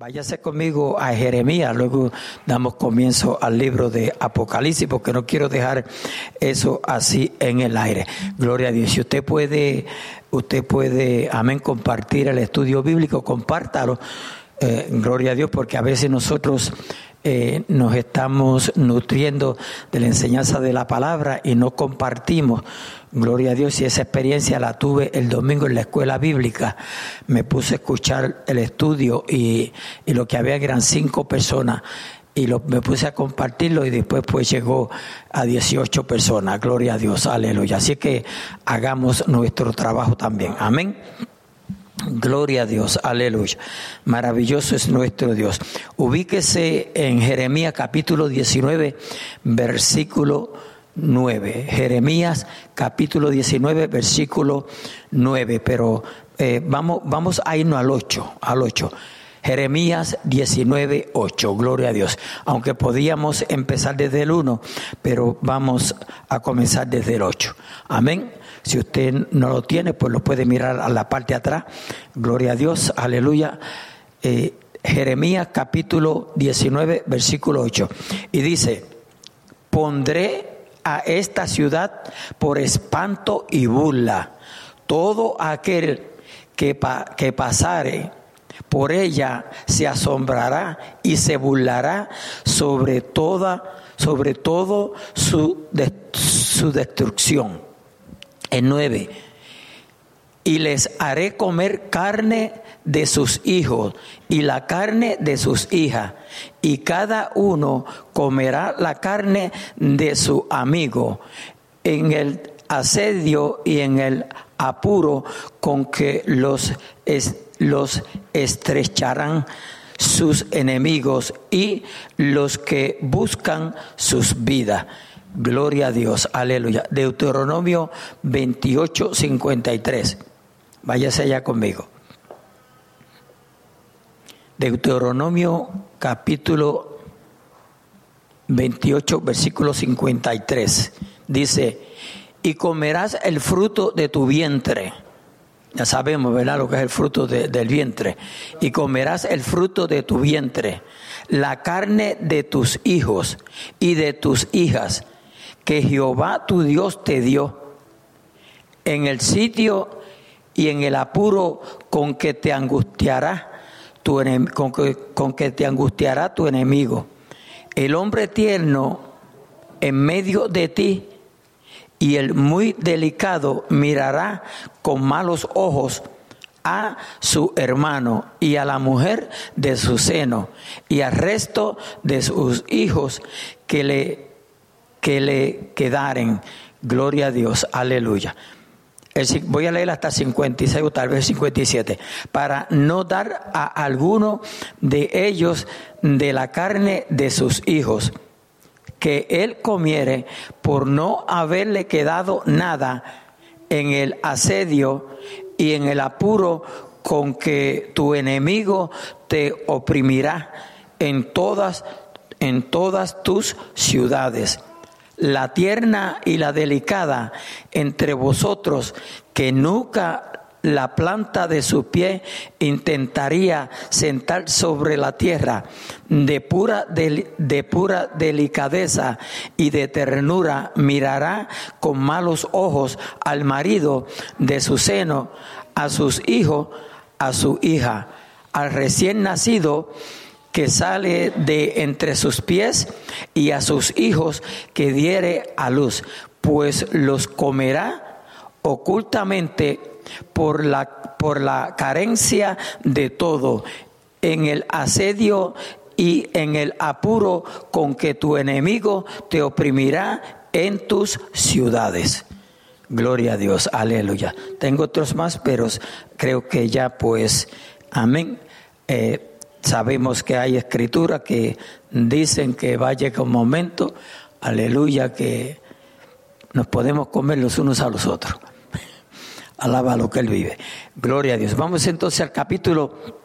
Váyase conmigo a Jeremías, luego damos comienzo al libro de Apocalipsis, porque no quiero dejar eso así en el aire. Gloria a Dios. Si usted puede, usted puede, amén, compartir el estudio bíblico, compártalo. Eh, gloria a Dios, porque a veces nosotros eh, nos estamos nutriendo de la enseñanza de la palabra y no compartimos. Gloria a Dios, y esa experiencia la tuve el domingo en la escuela bíblica. Me puse a escuchar el estudio y, lo que había eran cinco personas y lo, me puse a compartirlo y después pues llegó a 18 personas. Gloria a Dios, aleluya. Así que hagamos nuestro trabajo también. Amén. Gloria a Dios, aleluya. Maravilloso es nuestro Dios. Ubíquese en Jeremías capítulo 19, versículo 9. Jeremías capítulo 19, versículo 9. Pero eh, vamos, vamos a irnos al 8, al 8. Jeremías 19, 8, gloria a Dios. Aunque podíamos empezar desde el 1, pero vamos a comenzar desde el 8. Amén. Si usted no lo tiene, pues lo puede mirar a la parte de atrás. Gloria a Dios, aleluya. Eh, Jeremías capítulo 19, versículo 8. Y dice, pondré a esta ciudad por espanto y burla. Todo aquel que, que pasare por ella se asombrará y se burlará sobre toda, sobre todo su, su destrucción en nueve, y les haré comer carne de sus hijos y la carne de sus hijas, y cada uno comerá la carne de su amigo en el asedio y en el apuro con que los, los estrecharán sus enemigos y los que buscan sus vidas. Gloria a Dios, aleluya. Deuteronomio 28, 53. Váyase allá conmigo. Deuteronomio capítulo 28, versículo 53. Dice, y comerás el fruto de tu vientre. Ya sabemos, ¿verdad? Lo que es el fruto del vientre. Y comerás el fruto de tu vientre, la carne de tus hijos y de tus hijas que Jehová tu Dios te dio en el sitio y en el apuro con que te angustiará tu con que, con que te angustiará tu enemigo. El hombre tierno en medio de ti y el muy delicado mirará con malos ojos a su hermano y a la mujer de su seno y al resto de sus hijos que le que le quedaren. Gloria a Dios, aleluya. voy a leer hasta 56 o tal vez 57, para no dar a alguno de ellos de la carne de sus hijos, que él comiere por no haberle quedado nada en el asedio y en el apuro con que tu enemigo te oprimirá en todas en todas tus ciudades la tierna y la delicada entre vosotros, que nunca la planta de su pie intentaría sentar sobre la tierra, de pura, de, pura delicadeza y de ternura mirará con malos ojos al marido de su seno, a sus hijos, a su hija, al recién nacido que sale de entre sus pies y a sus hijos que diere a luz, pues los comerá ocultamente por la, por la carencia de todo, en el asedio y en el apuro con que tu enemigo te oprimirá en tus ciudades. Gloria a Dios, aleluya. Tengo otros más, pero creo que ya pues, amén. Eh, Sabemos que hay escrituras que dicen que va a llegar un momento, aleluya, que nos podemos comer los unos a los otros. Alaba lo que Él vive. Gloria a Dios. Vamos entonces al capítulo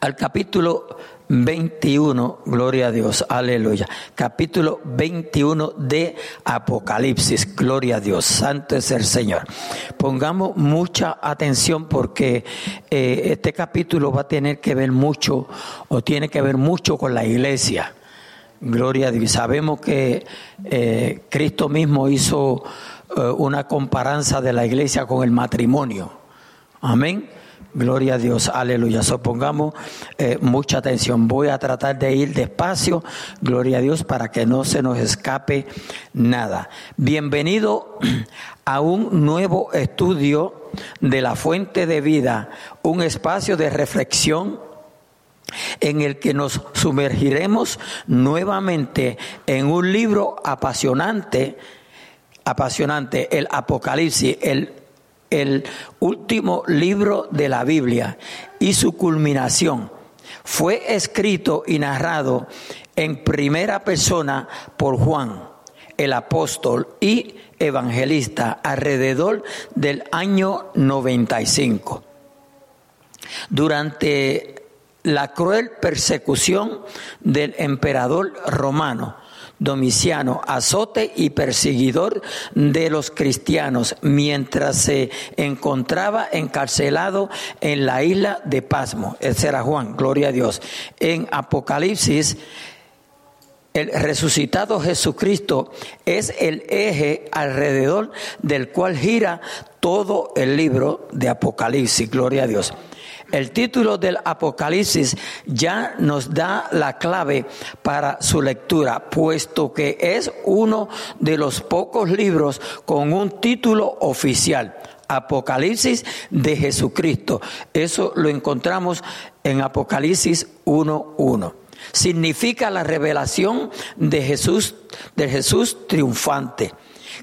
al capítulo 21, gloria a Dios, aleluya. Capítulo 21 de Apocalipsis, gloria a Dios, santo es el Señor. Pongamos mucha atención porque eh, este capítulo va a tener que ver mucho o tiene que ver mucho con la iglesia. Gloria a Dios. Sabemos que eh, Cristo mismo hizo eh, una comparanza de la iglesia con el matrimonio. Amén. Gloria a Dios, aleluya. Supongamos eh, mucha atención. Voy a tratar de ir despacio, gloria a Dios, para que no se nos escape nada. Bienvenido a un nuevo estudio de la fuente de vida, un espacio de reflexión en el que nos sumergiremos nuevamente en un libro apasionante, apasionante, el Apocalipsis, el el último libro de la Biblia y su culminación fue escrito y narrado en primera persona por Juan, el apóstol y evangelista, alrededor del año 95. Durante la cruel persecución del emperador romano, Domiciano, azote y perseguidor de los cristianos, mientras se encontraba encarcelado en la isla de Pasmo. Ese era Juan, gloria a Dios. En Apocalipsis, el resucitado Jesucristo es el eje alrededor del cual gira todo el libro de Apocalipsis, gloria a Dios. El título del Apocalipsis ya nos da la clave para su lectura, puesto que es uno de los pocos libros con un título oficial. Apocalipsis de Jesucristo. Eso lo encontramos en Apocalipsis 1.1. Significa la revelación de Jesús, de Jesús triunfante.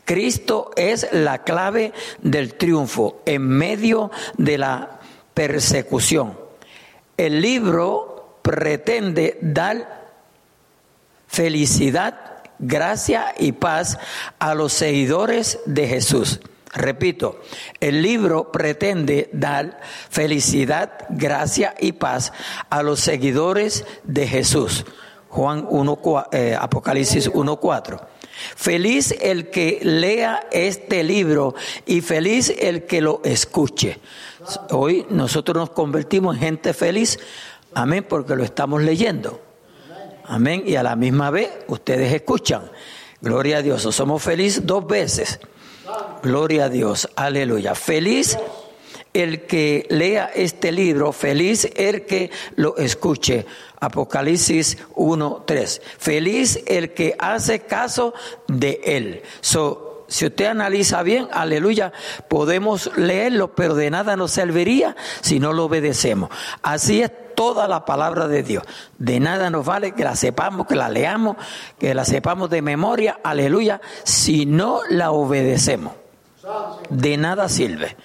Cristo es la clave del triunfo en medio de la persecución. El libro pretende dar felicidad, gracia y paz a los seguidores de Jesús. Repito, el libro pretende dar felicidad, gracia y paz a los seguidores de Jesús. Juan 1, eh, Apocalipsis 1.4. Feliz el que lea este libro y feliz el que lo escuche. Hoy nosotros nos convertimos en gente feliz, amén, porque lo estamos leyendo. Amén, y a la misma vez ustedes escuchan. Gloria a Dios, somos felices dos veces. Gloria a Dios, aleluya. Feliz el que lea este libro, feliz el que lo escuche. Apocalipsis 1.3. Feliz el que hace caso de él. So, si usted analiza bien, aleluya, podemos leerlo, pero de nada nos serviría si no lo obedecemos. Así es toda la palabra de Dios. De nada nos vale que la sepamos, que la leamos, que la sepamos de memoria, aleluya, si no la obedecemos. De nada sirve.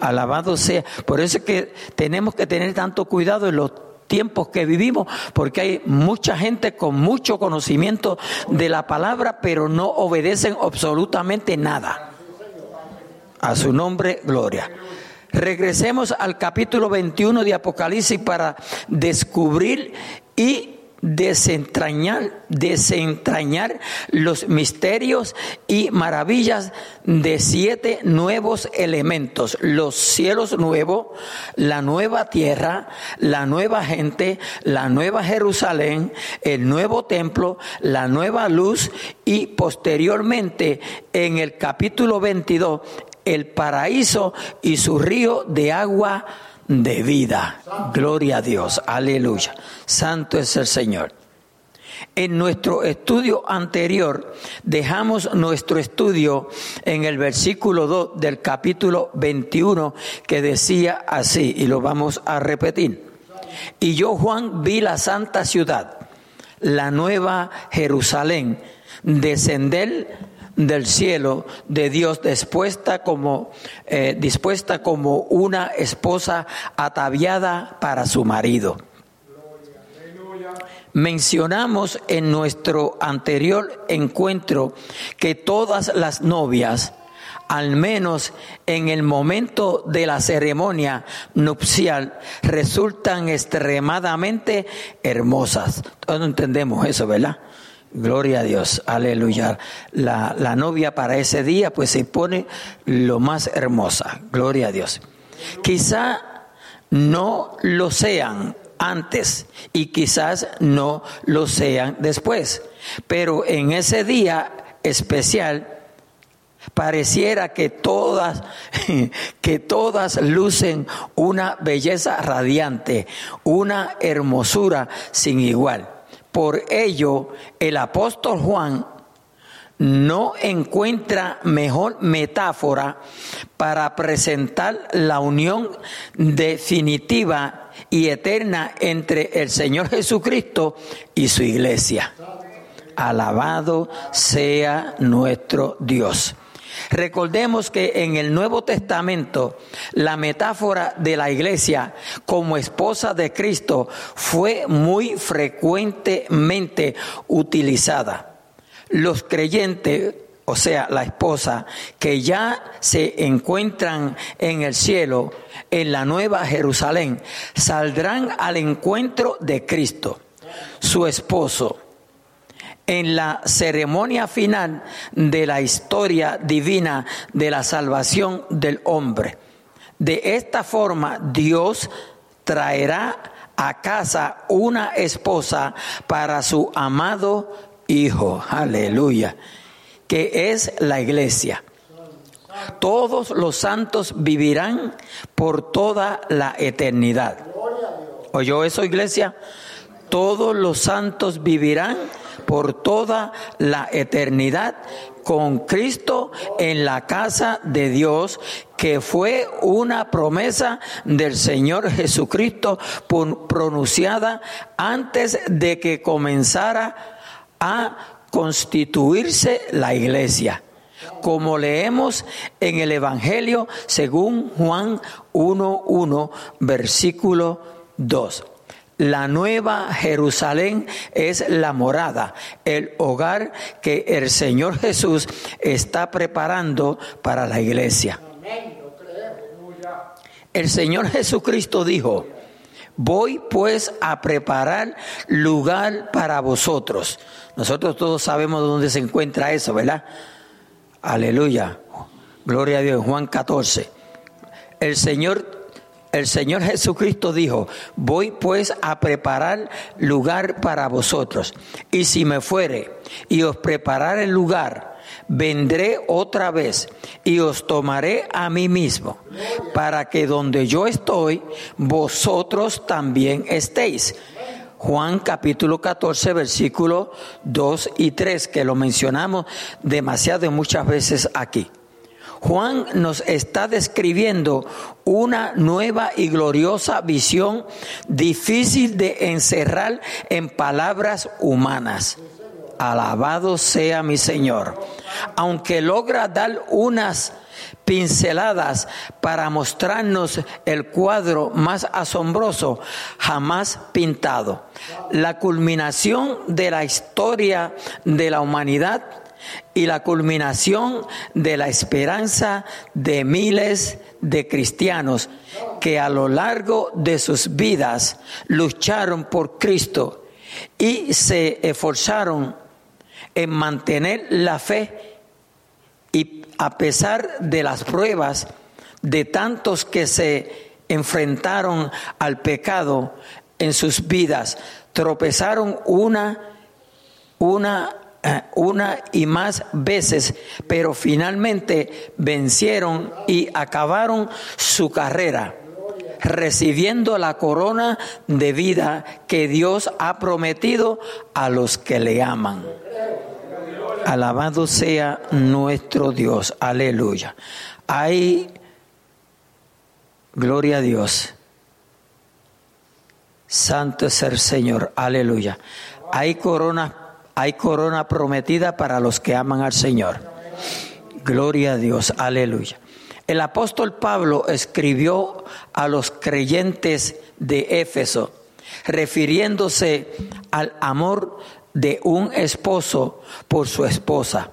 Alabado sea. Por eso es que tenemos que tener tanto cuidado en los tiempos que vivimos, porque hay mucha gente con mucho conocimiento de la palabra, pero no obedecen absolutamente nada. A su nombre, gloria. Regresemos al capítulo 21 de Apocalipsis para descubrir y desentrañar, desentrañar los misterios y maravillas de siete nuevos elementos, los cielos nuevos, la nueva tierra, la nueva gente, la nueva Jerusalén, el nuevo templo, la nueva luz y posteriormente en el capítulo 22 el paraíso y su río de agua de vida. Gloria a Dios, aleluya. Santo es el Señor. En nuestro estudio anterior dejamos nuestro estudio en el versículo 2 del capítulo 21 que decía así, y lo vamos a repetir. Y yo, Juan, vi la santa ciudad, la nueva Jerusalén, descender del cielo de Dios dispuesta como, eh, dispuesta como una esposa ataviada para su marido. Mencionamos en nuestro anterior encuentro que todas las novias al menos en el momento de la ceremonia nupcial, resultan extremadamente hermosas. Todos entendemos eso, ¿verdad? Gloria a Dios, aleluya. La, la, novia para ese día pues se pone lo más hermosa, gloria a Dios. Quizá no lo sean antes y quizás no lo sean después, pero en ese día especial pareciera que todas que todas lucen una belleza radiante, una hermosura sin igual. Por ello, el apóstol Juan no encuentra mejor metáfora para presentar la unión definitiva y eterna entre el Señor Jesucristo y su iglesia. Alabado sea nuestro Dios. Recordemos que en el Nuevo Testamento la metáfora de la iglesia como esposa de Cristo fue muy frecuentemente utilizada. Los creyentes, o sea, la esposa, que ya se encuentran en el cielo, en la nueva Jerusalén, saldrán al encuentro de Cristo, su esposo en la ceremonia final de la historia divina de la salvación del hombre. De esta forma Dios traerá a casa una esposa para su amado Hijo, aleluya, que es la iglesia. Todos los santos vivirán por toda la eternidad. ¿Oyó eso, iglesia? Todos los santos vivirán por toda la eternidad con Cristo en la casa de Dios, que fue una promesa del Señor Jesucristo pronunciada antes de que comenzara a constituirse la iglesia como leemos en el Evangelio según Juan 1.1, versículo 2. La nueva Jerusalén es la morada, el hogar que el Señor Jesús está preparando para la iglesia. El Señor Jesucristo dijo, voy pues a preparar lugar para vosotros. Nosotros todos sabemos dónde se encuentra eso, ¿verdad? Aleluya. Gloria a Dios. Juan 14. El Señor el Señor Jesucristo dijo, voy pues a preparar lugar para vosotros. Y si me fuere y os preparar el lugar, vendré otra vez y os tomaré a mí mismo, para que donde yo estoy, vosotros también estéis. Juan capítulo 14, versículos 2 y 3, que lo mencionamos demasiado muchas veces aquí. Juan nos está describiendo una nueva y gloriosa visión difícil de encerrar en palabras humanas. Alabado sea mi Señor. Aunque logra dar unas pinceladas para mostrarnos el cuadro más asombroso jamás pintado. La culminación de la historia de la humanidad y la culminación de la esperanza de miles de cristianos que a lo largo de sus vidas lucharon por Cristo y se esforzaron en mantener la fe y a pesar de las pruebas de tantos que se enfrentaron al pecado en sus vidas, tropezaron una, una una y más veces, pero finalmente vencieron y acabaron su carrera, recibiendo la corona de vida que Dios ha prometido a los que le aman. Alabado sea nuestro Dios, aleluya. Hay, gloria a Dios, santo es el Señor, aleluya. Hay coronas hay corona prometida para los que aman al Señor. Gloria a Dios, aleluya. El apóstol Pablo escribió a los creyentes de Éfeso, refiriéndose al amor de un esposo por su esposa.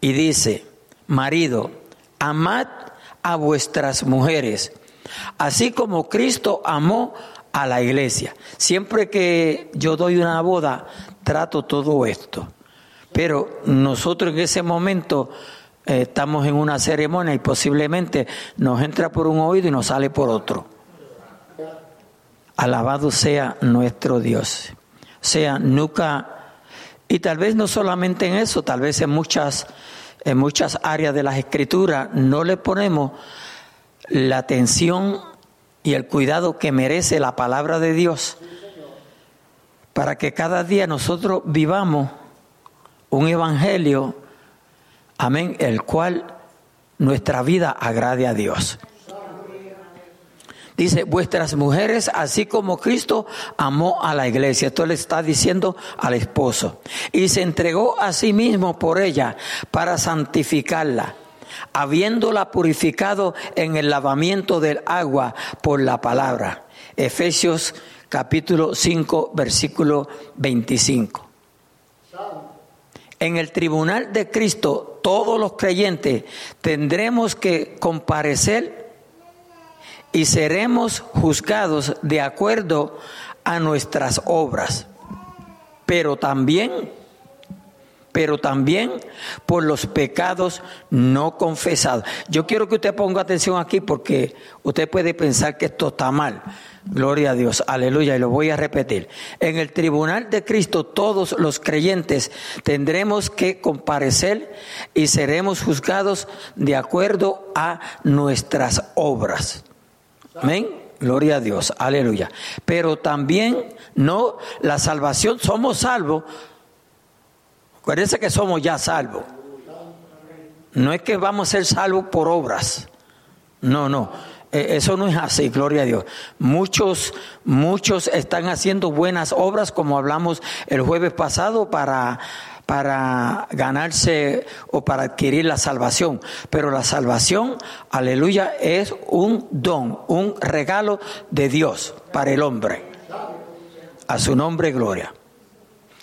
Y dice, marido, amad a vuestras mujeres, así como Cristo amó a la iglesia. Siempre que yo doy una boda, trato todo esto. Pero nosotros en ese momento eh, estamos en una ceremonia y posiblemente nos entra por un oído y nos sale por otro. Alabado sea nuestro Dios. O sea, nunca, y tal vez no solamente en eso, tal vez en muchas, en muchas áreas de las escrituras no le ponemos la atención y el cuidado que merece la palabra de Dios para que cada día nosotros vivamos un evangelio, amén, el cual nuestra vida agrade a Dios. Dice, vuestras mujeres, así como Cristo amó a la iglesia. Esto le está diciendo al esposo. Y se entregó a sí mismo por ella para santificarla, habiéndola purificado en el lavamiento del agua por la palabra. Efesios capítulo 5, versículo 25. En el tribunal de Cristo, todos los creyentes tendremos que comparecer y seremos juzgados de acuerdo a nuestras obras, pero también pero también por los pecados no confesados. Yo quiero que usted ponga atención aquí porque usted puede pensar que esto está mal. Gloria a Dios, aleluya, y lo voy a repetir. En el tribunal de Cristo todos los creyentes tendremos que comparecer y seremos juzgados de acuerdo a nuestras obras. Amén. Gloria a Dios, aleluya. Pero también no, la salvación, somos salvos. Acuérdense que somos ya salvos. No es que vamos a ser salvos por obras. No, no. E, eso no es así, gloria a Dios. Muchos, muchos están haciendo buenas obras, como hablamos el jueves pasado, para, para ganarse o para adquirir la salvación. Pero la salvación, aleluya, es un don, un regalo de Dios para el hombre. A su nombre, gloria.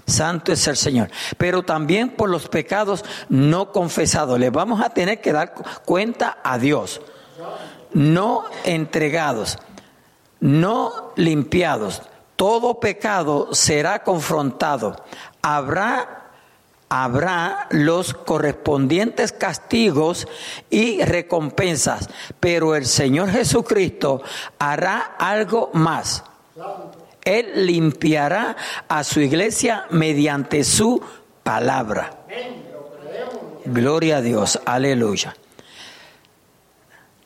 Santo es el Señor. Pero también por los pecados no confesados. Le vamos a tener que dar cuenta a Dios no entregados, no limpiados, todo pecado será confrontado. Habrá, habrá los correspondientes castigos y recompensas, pero el Señor Jesucristo hará algo más. Él limpiará a su iglesia mediante su palabra. Gloria a Dios, aleluya.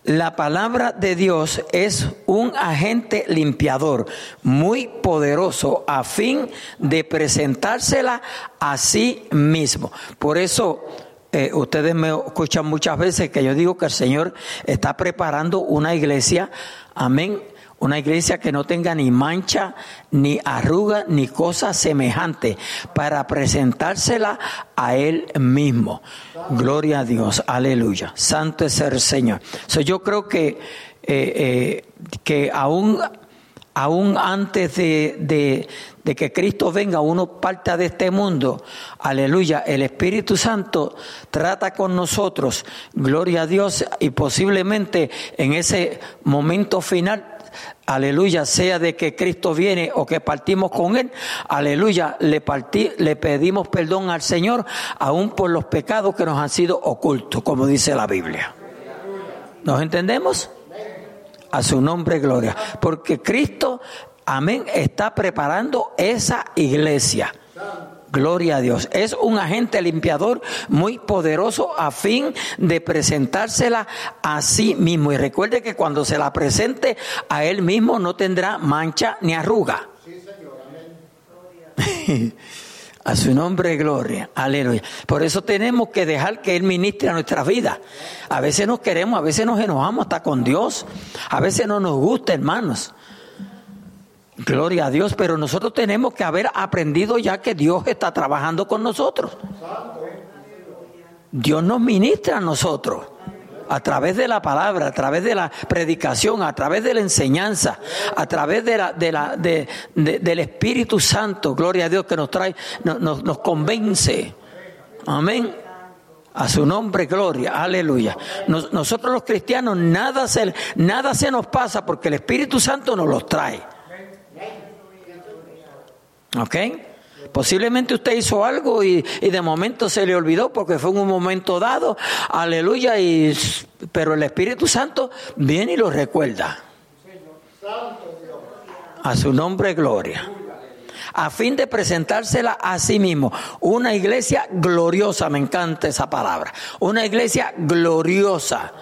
La palabra de Dios es un agente limpiador muy poderoso a fin de presentársela a sí mismo. Por eso eh, ustedes me escuchan muchas veces que yo digo que el Señor está preparando una iglesia, amén, una iglesia que no tenga ni mancha, ni arruga, ni cosa semejante, para presentársela a Él mismo. Gloria a Dios, aleluya. Santo es el Señor. yo creo que, eh, eh, que aún, aún antes de, de que Cristo venga, uno parta de este mundo, aleluya, el Espíritu Santo trata con nosotros, gloria a Dios, y posiblemente en ese momento final aleluya, sea de que Cristo viene o que partimos con Él, aleluya, le, pedimos perdón al Señor, aún por los pecados que nos han sido ocultos, como dice la Biblia. ¿Nos entendemos? A su nombre, gloria. Porque Cristo, amén, está preparando esa iglesia. Gloria a Dios. Es un agente limpiador muy poderoso a fin de presentársela a sí mismo. Y recuerde que cuando se la presente a él mismo no tendrá mancha ni arruga. a su nombre, gloria. Aleluya. Por eso tenemos que dejar que Él ministre a nuestra vida. A veces nos queremos, a veces nos enojamos hasta con Dios. A veces no nos gusta, hermanos. Gloria a Dios, pero nosotros tenemos que haber aprendido ya que Dios está trabajando con nosotros. Dios nos ministra a nosotros a través de la palabra, a través de la predicación, a través de la enseñanza, a través de la, de la, de, del Espíritu Santo, gloria a Dios que nos trae, nos, nos convence. Amén. A su nombre, gloria, aleluya. nosotros los cristianos nada se, nada se nos pasa porque el Espíritu Santo nos los trae. ¿Ok? Posiblemente usted hizo algo y, de momento se le olvidó porque fue en un momento dado, aleluya, y, pero el Espíritu Santo viene y lo recuerda. A su nombre, gloria a fin de presentársela a sí mismo. Una iglesia gloriosa, me encanta esa palabra. Una iglesia gloriosa,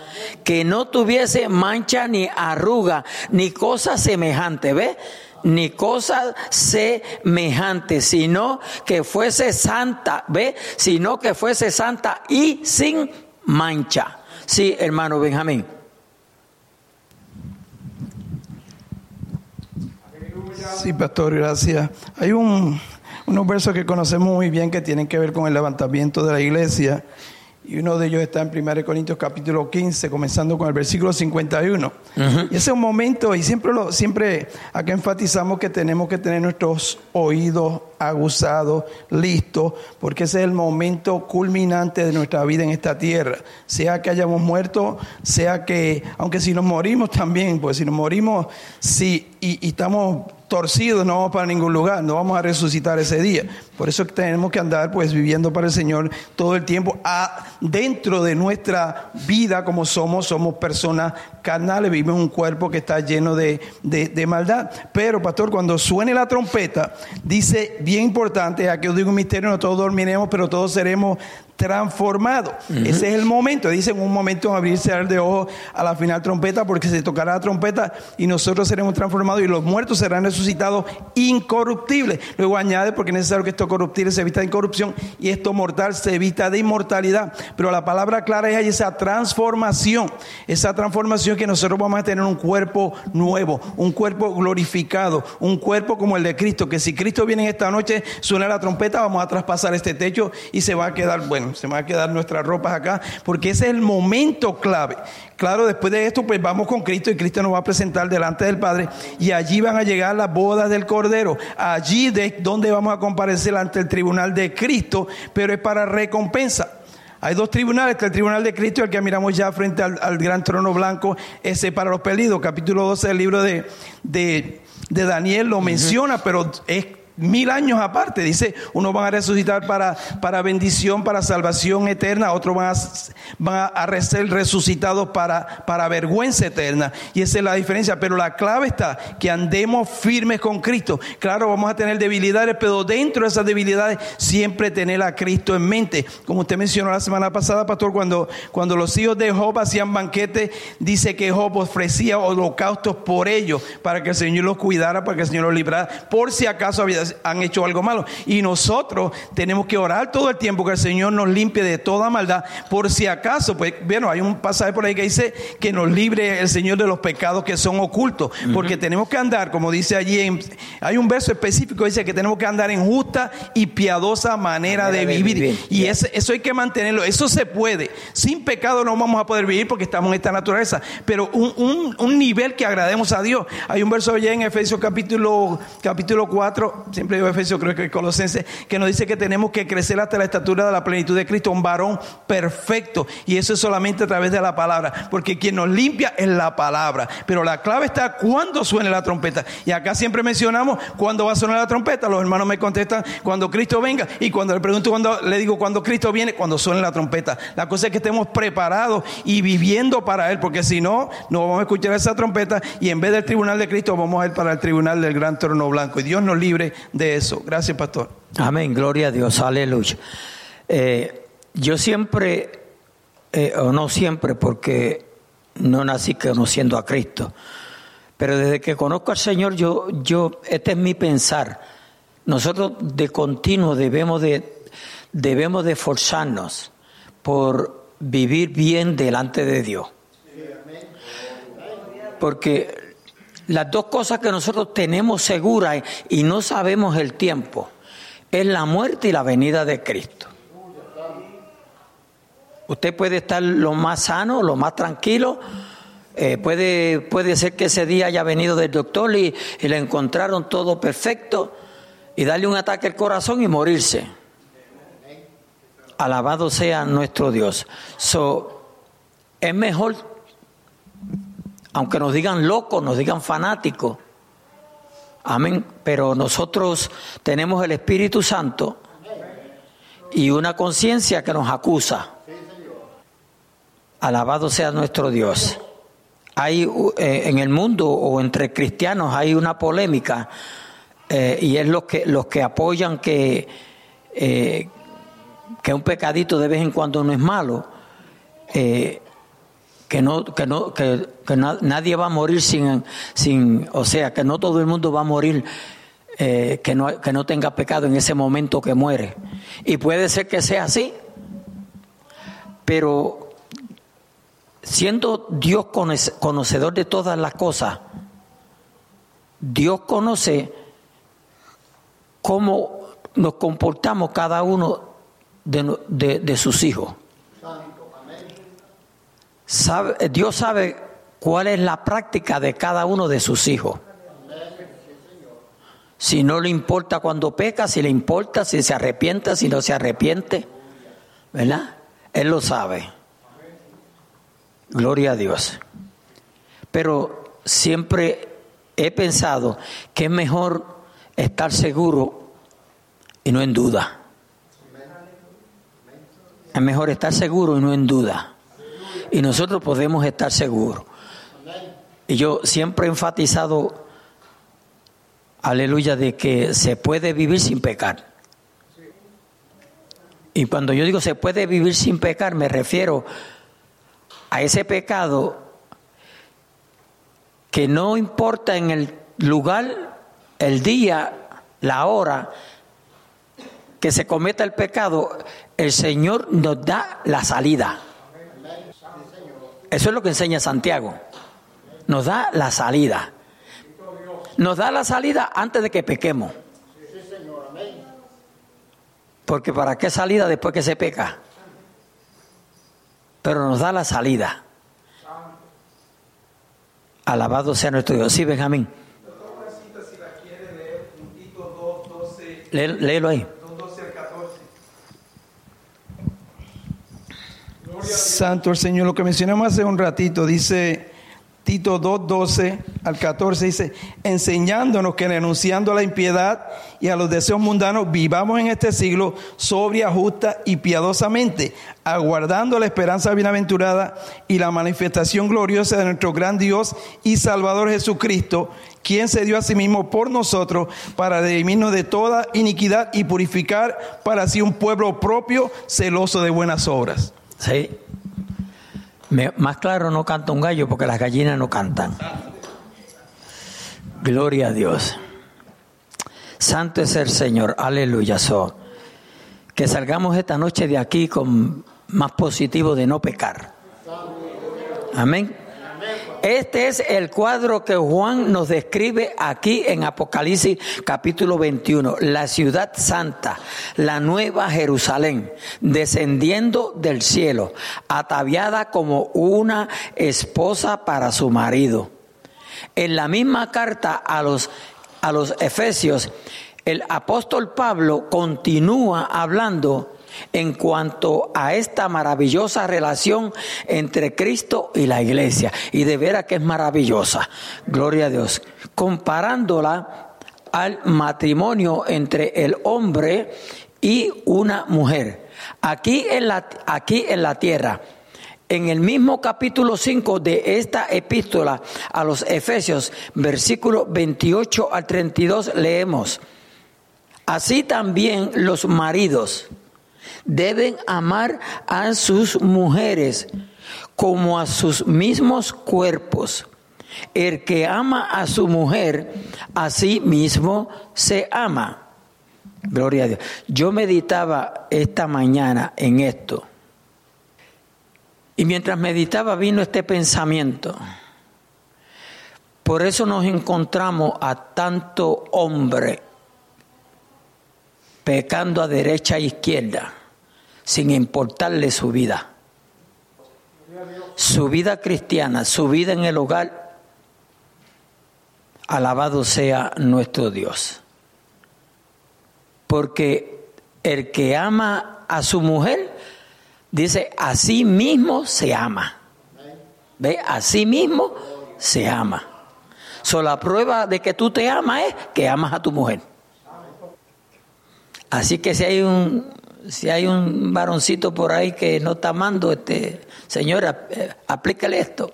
que no tuviese mancha ni arruga, ni cosa semejante, ¿ve? Ni cosa semejante, sino que fuese santa, ¿ve? Sino que fuese santa y sin mancha. Sí, hermano Benjamín. Sí, pastor, gracias. Hay un, unos versos que conocemos muy bien que tienen que ver con el levantamiento de la iglesia. Y uno de ellos está en 1 Corintios capítulo 15, comenzando con el versículo 51. Y ese es un momento, y siempre, lo, siempre acá enfatizamos que tenemos que tener nuestros oídos aguzados, listos, porque ese es el momento culminante de nuestra vida en esta tierra. Sea que hayamos muerto, sea que, aunque si nos morimos también, pues si nos morimos, sí, y estamos torcidos, no vamos para ningún lugar, no vamos a resucitar ese día. Por eso tenemos que andar pues viviendo para el Señor todo el tiempo. A, dentro de nuestra vida como somos, somos personas carnales, vivimos un cuerpo que está lleno de, de, maldad. Pero, pastor, cuando suene la trompeta, dice, bien importante, aquí os digo un misterio, no todos dormiremos, pero todos seremos transformado. Ese es el momento. Dicen un momento abrirse de ojos a la final trompeta porque se tocará la trompeta y nosotros seremos transformados y los muertos serán resucitados incorruptibles. Luego añade porque es necesario que esto corruptible se evita de incorrupción y esto mortal se evita de inmortalidad. Pero la palabra clara es esa transformación, esa transformación que nosotros vamos a tener un cuerpo nuevo, un cuerpo glorificado, un cuerpo como el de Cristo, que si Cristo viene esta noche, suena la trompeta, vamos a traspasar este techo y se va a quedar bueno se me va a quedar nuestras ropas acá, porque ese es el momento clave. Claro, después de esto, pues vamos con Cristo y Cristo nos va a presentar delante del Padre y allí van a llegar las bodas del Cordero. Allí de donde vamos a comparecer ante el tribunal de Cristo, pero es para recompensa. Hay dos tribunales, el tribunal de Cristo, el que miramos ya frente al, gran trono blanco, ese para los pedidos. Capítulo 12 del libro de, de, Daniel lo menciona, pero es mil años aparte. Dice, unos van a resucitar para, para bendición, para salvación eterna, otros van a, a ser resucitados para, para vergüenza eterna. Y esa es la diferencia. Pero la clave está que andemos firmes con Cristo. Claro, vamos a tener debilidades, pero dentro de esas debilidades siempre tener a Cristo en mente. Como usted mencionó la semana pasada, pastor, cuando, cuando los hijos de Job hacían banquete, dice que Job ofrecía holocaustos por ellos, para que el Señor los cuidara, para que el Señor los librara, por si acaso había han hecho algo malo. Y nosotros tenemos que orar todo el tiempo que el Señor nos limpie de toda maldad, por si acaso, pues, bueno, hay un pasaje por ahí que dice que nos libre el Señor de los pecados que son ocultos, porque tenemos que andar, como dice allí, hay un verso específico que dice que tenemos que andar en justa y piadosa manera, de, vivir. Y eso hay que mantenerlo, eso se puede. Sin pecado no vamos a poder vivir porque estamos en esta naturaleza, pero un, un, nivel que agrademos a Dios. Hay un verso allí en Efesios capítulo, capítulo 4, siempre digo Efesios, creo que Colosenses, que nos dice que tenemos que crecer hasta la estatura de la plenitud de Cristo, un varón perfecto. Y eso es solamente a través de la palabra, porque quien nos limpia es la palabra. Pero la clave está cuando suene la trompeta. Y acá siempre mencionamos cuándo va a sonar la trompeta. Los hermanos me contestan cuando Cristo venga. Y cuando le pregunto, cuando le digo cuando Cristo viene, cuando suene la trompeta. La cosa es que estemos preparados y viviendo para Él, porque si no, no vamos a escuchar esa trompeta y en vez del tribunal de Cristo vamos a ir para el tribunal del gran trono blanco. Y Dios nos libre de eso. Gracias, pastor. Amén, gloria a Dios, aleluya. Eh, yo siempre, eh, o no siempre, porque no nací conociendo a Cristo, pero desde que conozco al Señor, yo, yo, este es mi pensar. Nosotros de continuo debemos de, debemos de esforzarnos por vivir bien delante de Dios. Porque las dos cosas que nosotros tenemos seguras y no sabemos el tiempo es la muerte y la venida de Cristo. Usted puede estar lo más sano, lo más tranquilo. Eh, puede, puede ser que ese día haya venido del doctor y, y le encontraron todo perfecto y darle un ataque al corazón y morirse. Alabado sea nuestro Dios. So, es mejor, aunque nos digan locos, nos digan fanáticos, amén, pero nosotros tenemos el Espíritu Santo y una conciencia que nos acusa. Alabado sea nuestro Dios. Hay eh, en el mundo o entre cristianos hay una polémica eh, y es los que los que apoyan que eh, que un pecadito de vez en cuando no es malo, que no que no que, que nadie va a morir sin sin o sea que no todo el mundo va a morir que no que no tenga pecado en ese momento que muere y puede ser que sea así, pero siendo Dios conocedor de todas las cosas, Dios conoce cómo nos comportamos cada uno de, sus hijos. Dios sabe cuál es la práctica de cada uno de sus hijos. Si no le importa cuando peca, si le importa, si se arrepienta, si no se arrepiente, ¿verdad? Él lo sabe. Gloria a Dios. Pero siempre he pensado que es mejor estar seguro y no en duda. Es mejor estar seguro y no en duda. Y nosotros podemos estar seguros. Y yo siempre he enfatizado, aleluya, de que se puede vivir sin pecar. Y cuando yo digo se puede vivir sin pecar, me refiero a ese pecado que no importa en el lugar, el día, la hora que se cometa el pecado, el Señor nos da la salida. Eso es lo que enseña Santiago. Nos da la salida. Nos da la salida antes de que pequemos. Porque ¿para qué salida después que se peca? pero nos da la salida. Alabado sea nuestro Dios. Sí, Benjamín. Léelo ahí. Santo el Señor, lo que mencionamos hace un ratito, dice Tito 2, 12 al 14 dice, enseñándonos que renunciando a la impiedad y a los deseos mundanos, vivamos en este siglo sobria, justa y piadosamente, aguardando la esperanza bienaventurada y la manifestación gloriosa de nuestro gran Dios y Salvador Jesucristo, quien se dio a sí mismo por nosotros para redimirnos de toda iniquidad y purificar para sí un pueblo propio, celoso de buenas obras. Sí, más claro no canta un gallo porque las gallinas no cantan. Gloria a Dios. Santo es el Señor. Aleluya. Que salgamos esta noche de aquí con más positivo de no pecar. Amén. Este es el cuadro que Juan nos describe aquí en Apocalipsis capítulo 21, la ciudad santa, la nueva Jerusalén, descendiendo del cielo, ataviada como una esposa para su marido. En la misma carta a los, a los Efesios, el apóstol Pablo continúa hablando en cuanto a esta maravillosa relación entre Cristo y la iglesia. Y de veras que es maravillosa, gloria a Dios, comparándola al matrimonio entre el hombre y una mujer. Aquí en la, aquí en la tierra, en el mismo capítulo 5 de esta epístola a los Efesios, versículo 28 al 32, leemos, así también los maridos deben amar a sus mujeres como a sus mismos cuerpos. El que ama a su mujer, a sí mismo se ama. Gloria a Dios. Yo meditaba esta mañana en esto. Y mientras meditaba vino este pensamiento. Por eso nos encontramos a tanto hombre pecando a derecha e izquierda sin importarle su vida. Su vida cristiana, su vida en el hogar. Alabado sea nuestro Dios. Porque el que ama a su mujer, dice, a sí mismo se ama. ¿Ve? A sí mismo se ama. So, la prueba de que tú te amas es que amas a tu mujer. Así que si hay un si hay un varoncito por ahí que no está amando, este, señora, eh, aplícale esto.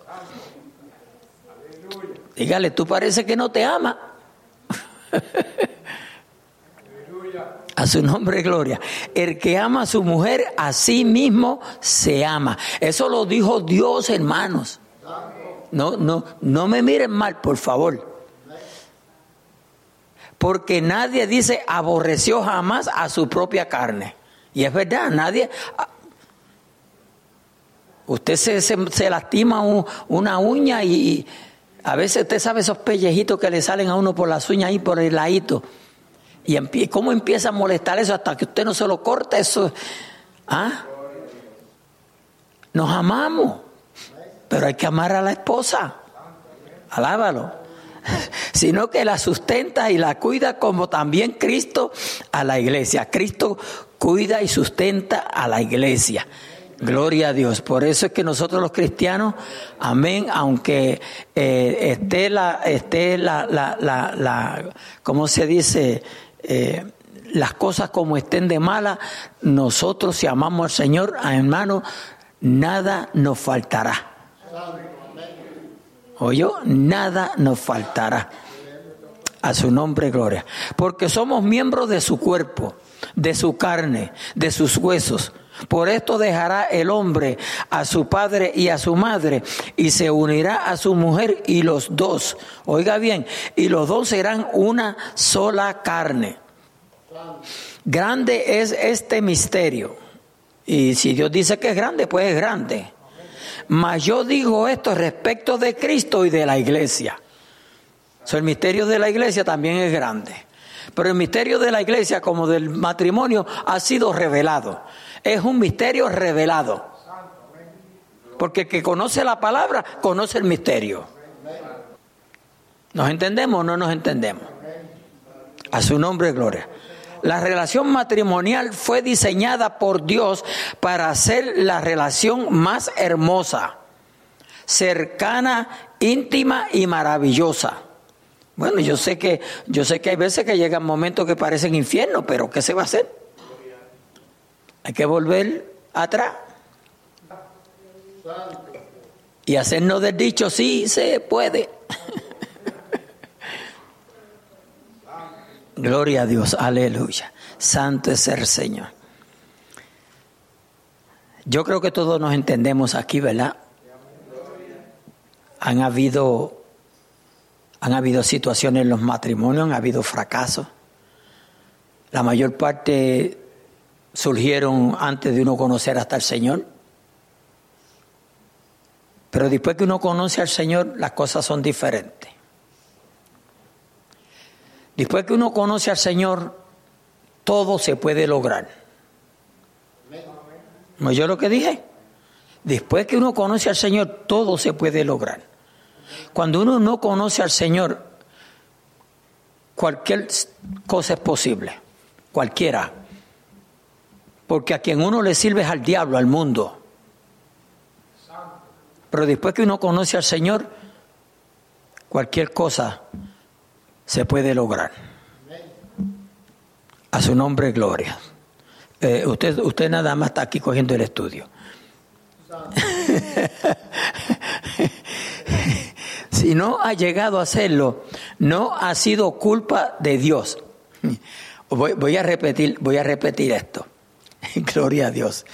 Dígale, tú parece que no te ama. A su nombre, gloria. El que ama a su mujer, a sí mismo se ama. Eso lo dijo Dios, hermanos. No, no, no me miren mal, por favor. Porque nadie dice aborreció jamás a su propia carne. Y es verdad, nadie... Usted se, se, lastima una uña y, a veces usted sabe esos pellejitos que le salen a uno por las uñas y por el ladito. Y cómo empieza a molestar eso hasta que usted no se lo corta, eso. ¿Ah? Nos amamos, pero hay que amar a la esposa. Alábalo. Sino que la sustenta y la cuida como también Cristo a la iglesia. Cristo cuida y sustenta a la iglesia. Gloria a Dios. Por eso es que nosotros los cristianos, amén, aunque eh, esté la, esté la, la, la, ¿cómo se dice? Eh, las cosas como estén de mala, nosotros si amamos al Señor, hermano, nada nos faltará. Oye, nada nos faltará. A su nombre, gloria. Porque somos miembros de su cuerpo de su carne, de sus huesos. Por esto dejará el hombre a su padre y a su madre y se unirá a su mujer y los dos, oiga bien, y los dos serán una sola carne. Grande es este misterio. Y si Dios dice que es grande, pues es grande. Mas yo digo esto respecto de Cristo y de la iglesia. el misterio de la iglesia también es grande. Pero el misterio de la iglesia como del matrimonio ha sido revelado. Es un misterio revelado. Porque el que conoce la palabra conoce el misterio. ¿Nos entendemos o no nos entendemos? A su nombre, gloria. La relación matrimonial fue diseñada por Dios para ser la relación más hermosa, cercana, íntima y maravillosa. Bueno, yo sé que yo sé que hay veces que llegan momentos que parecen infierno, pero ¿qué se va a hacer? Hay que volver atrás. Y hacernos del dicho, sí se puede. Gloria a Dios, aleluya. Santo es el Señor. Yo creo que todos nos entendemos aquí, ¿verdad? Han habido han habido situaciones en los matrimonios, han habido fracasos. La mayor parte surgieron antes de uno conocer hasta el Señor. Pero después que uno conoce al Señor, las cosas son diferentes. Después que uno conoce al Señor, todo se puede lograr. ¿No yo lo que dije? Después que uno conoce al Señor, todo se puede lograr. Cuando uno no conoce al Señor, cualquier cosa es posible, cualquiera. Porque a quien uno le sirve es al diablo, al mundo. Pero después que uno conoce al Señor, cualquier cosa se puede lograr. A su nombre, gloria. Eh, usted, usted nada más está aquí cogiendo el estudio. si no ha llegado a hacerlo, no ha sido culpa de Dios. Voy, a repetir, voy a repetir esto. Gloria a Dios.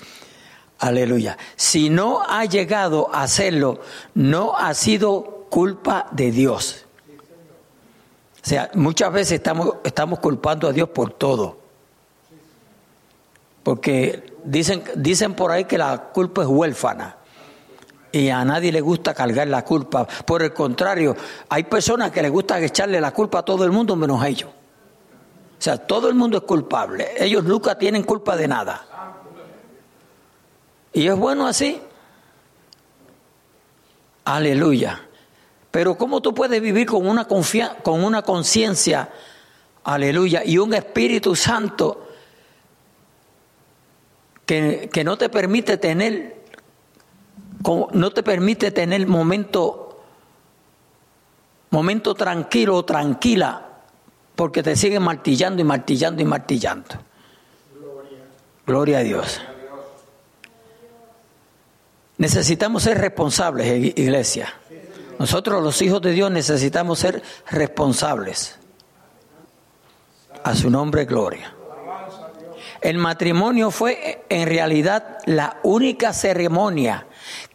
Aleluya. Si no ha llegado a hacerlo, no ha sido culpa de Dios. O sea, muchas veces estamos, estamos culpando a Dios por todo. Porque dicen, dicen por ahí que la culpa es huérfana y a nadie le gusta cargar la culpa. Por el contrario, hay personas que les gusta echarle la culpa a todo el mundo menos a ellos. O sea, todo el mundo es culpable. Ellos nunca tienen culpa de nada. Y es bueno así. Aleluya. Pero ¿cómo tú puedes vivir con una con una conciencia, aleluya, y un Espíritu Santo que, que no te permite tener, no te permite tener momento, momento tranquilo o tranquila, porque te siguen martillando y martillando y martillando. Gloria, Gloria a Dios. Necesitamos ser responsables, iglesia. Nosotros los hijos de Dios necesitamos ser responsables. A su nombre, gloria. El matrimonio fue en realidad la única ceremonia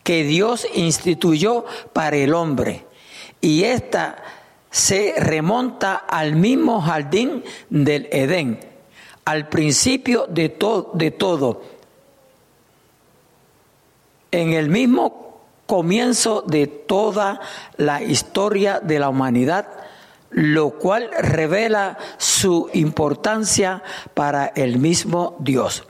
que Dios instituyó para el hombre. Y esta se remonta al mismo jardín del Edén, al principio de, de todo. En el mismo comienzo de toda la historia de la humanidad, lo cual revela su importancia para el mismo Dios.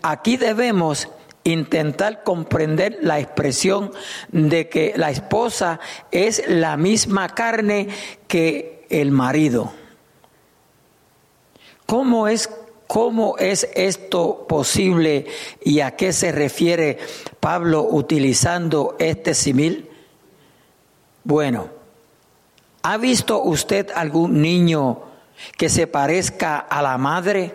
Aquí debemos intentar comprender la expresión de que la esposa es la misma carne que el marido. ¿Cómo es ¿Cómo es esto posible y a qué se refiere Pablo utilizando este simil? Bueno, ¿ha visto usted algún niño que se parezca a la madre,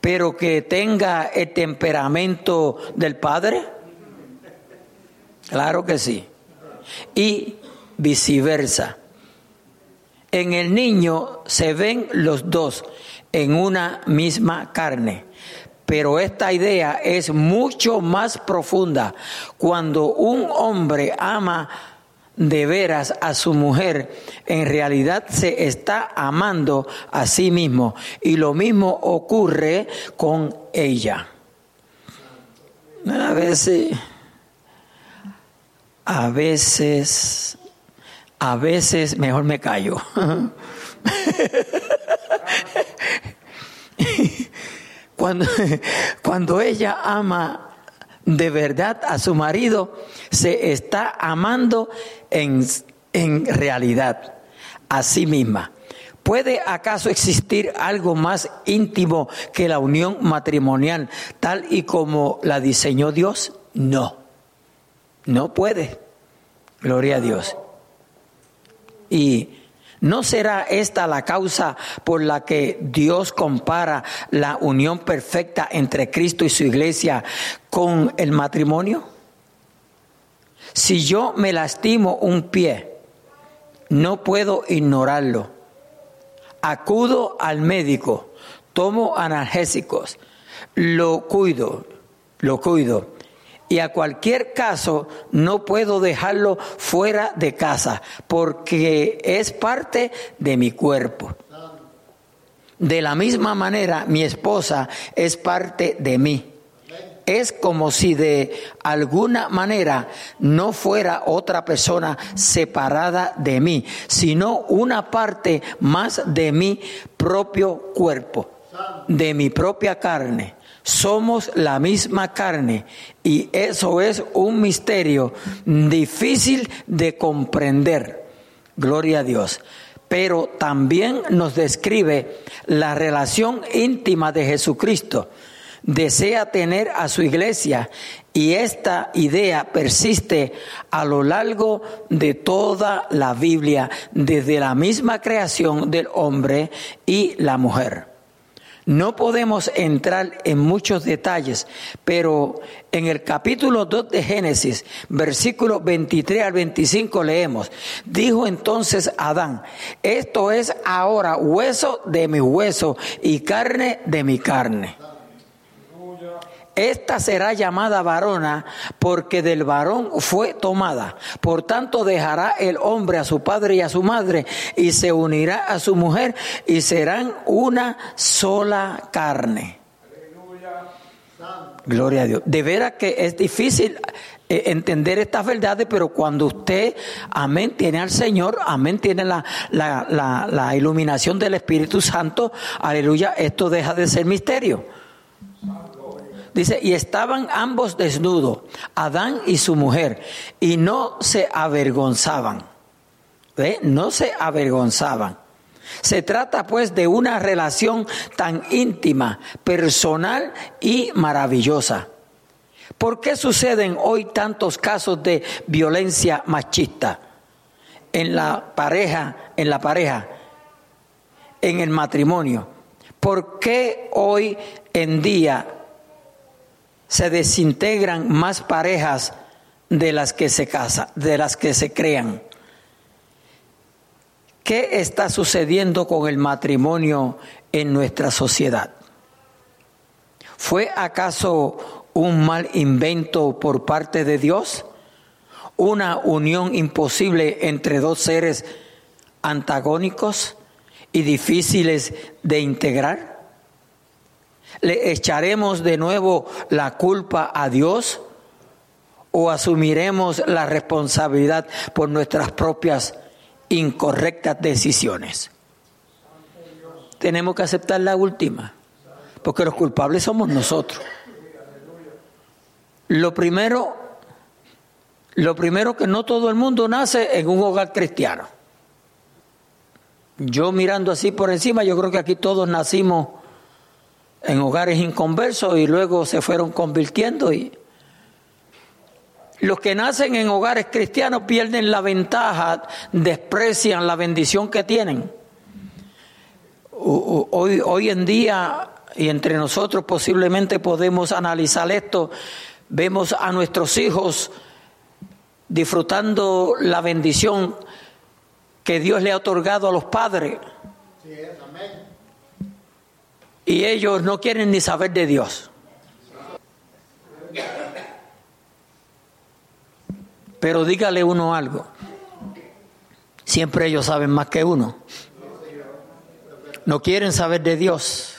pero que tenga el temperamento del padre? Claro que sí. Y viceversa. En el niño se ven los dos en una misma carne. Pero esta idea es mucho más profunda. Cuando un hombre ama de veras a su mujer, en realidad se está amando a sí mismo. Y lo mismo ocurre con ella. A veces, a veces, a veces mejor me callo. Cuando, cuando ella ama de verdad a su marido, se está amando en, en realidad a sí misma. ¿Puede acaso existir algo más íntimo que la unión matrimonial tal y como la diseñó Dios? No, no puede. Gloria a Dios. Y ¿No será esta la causa por la que Dios compara la unión perfecta entre Cristo y su iglesia con el matrimonio? Si yo me lastimo un pie, no puedo ignorarlo. Acudo al médico, tomo analgésicos, lo cuido, lo cuido y a cualquier caso no puedo dejarlo fuera de casa porque es parte de mi cuerpo. De la misma manera, mi esposa es parte de mí. Es como si de alguna manera no fuera otra persona separada de mí, sino una parte más de mi propio cuerpo, de mi propia carne somos la misma carne y eso es un misterio difícil de comprender. Gloria a Dios. Pero también nos describe la relación íntima de Jesucristo. Desea tener a su iglesia y esta idea persiste a lo largo de toda la Biblia, desde la misma creación del hombre y la mujer. No podemos entrar en muchos detalles, pero en el capítulo 2 de Génesis, versículo 23 al 25 leemos, dijo entonces Adán, esto es ahora hueso de mi hueso y carne de mi carne. Esta será llamada varona porque del varón fue tomada. Por tanto dejará el hombre a su padre y a su madre y se unirá a su mujer y serán una sola carne. Gloria a Dios. De veras que es difícil eh, entender estas verdades, pero cuando usted, amén, tiene al Señor, amén, tiene la, la, la iluminación del Espíritu Santo, aleluya, esto deja de ser misterio. Dice, y estaban ambos desnudos, Adán y su mujer, y no se avergonzaban. ¿Ve? No se avergonzaban. Se trata pues de una relación tan íntima, personal y maravillosa. ¿Por qué suceden hoy tantos casos de violencia machista en la pareja, en la pareja, en el matrimonio? ¿Por qué hoy en día se desintegran más parejas de las que se casan, de las que se crean? ¿Qué está sucediendo con el matrimonio en nuestra sociedad? ¿Fue acaso un mal invento por parte de Dios? ¿Una unión imposible entre dos seres antagónicos y difíciles de integrar? ¿Le echaremos de nuevo la culpa a Dios o asumiremos la responsabilidad por nuestras propias incorrectas decisiones? Tenemos que aceptar la última, porque los culpables somos nosotros. Lo primero, lo primero que no todo el mundo nace en un hogar cristiano. Yo mirando así por encima, yo creo que aquí todos nacimos en hogares inconversos y luego se fueron convirtiendo y los que nacen en hogares cristianos pierden la ventaja, desprecian la bendición que tienen. Hoy, hoy en día, y entre nosotros posiblemente podemos analizar esto, vemos a nuestros hijos disfrutando la bendición que Dios le ha otorgado a los padres. Y ellos no quieren ni saber de Dios. Pero dígale uno algo. Siempre ellos saben más que uno. No quieren saber de Dios.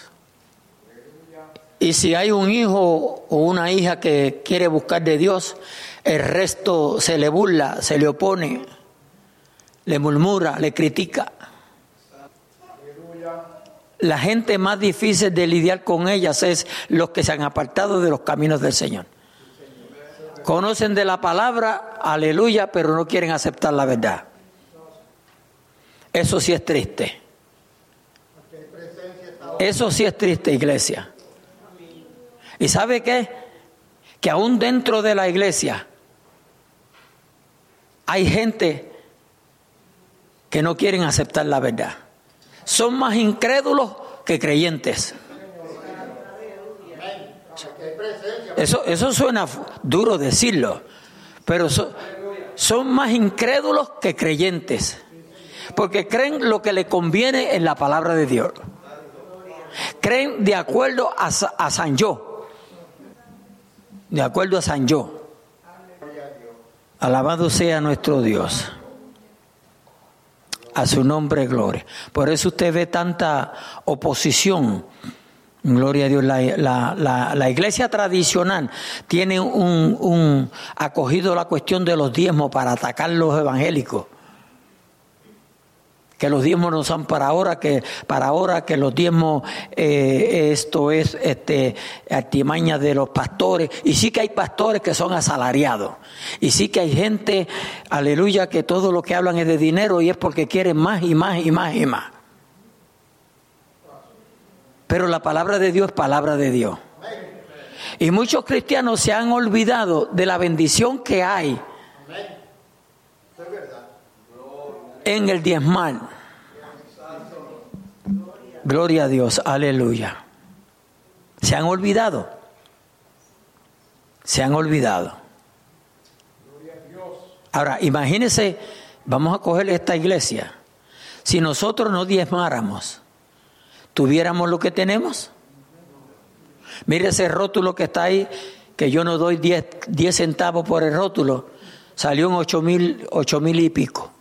Y si hay un hijo o una hija que quiere buscar de Dios, el resto se le burla, se le opone, le murmura, le critica. La gente más difícil de lidiar con ellas es los que se han apartado de los caminos del Señor. Conocen de la palabra, aleluya, pero no quieren aceptar la verdad. Eso sí es triste. Eso sí es triste, iglesia. ¿Y sabe qué? Que aún dentro de la iglesia hay gente que no quieren aceptar la verdad. Son más incrédulos que creyentes. Eso, eso suena duro decirlo, pero son más incrédulos que creyentes, porque creen lo que le conviene en la palabra de Dios. Creen de acuerdo a, a San Yo, de acuerdo a San Yo. Alabado sea nuestro Dios. A su nombre, gloria. Por eso usted ve tanta oposición Gloria a Dios. La, iglesia tradicional tiene un, un, acogido la cuestión de los diezmos para atacar los evangélicos. Que los diezmos no son para ahora, que para ahora que los diezmos eh, esto es este artimaña de los pastores. Y sí que hay pastores que son asalariados. Y sí que hay gente, aleluya, que todo lo que hablan es de dinero y es porque quieren más y más y más y más. Pero la palabra de Dios es palabra de Dios. Y muchos cristianos se han olvidado de la bendición que hay en el diezmal. Gloria a Dios, aleluya. Se han olvidado. Se han olvidado. Ahora, imagínense, vamos a coger esta iglesia. Si nosotros no diezmáramos, tuviéramos lo que tenemos? Mire ese rótulo que está ahí, que yo no doy 10 centavos por el rótulo, salió en 8 mil, ocho mil y pico.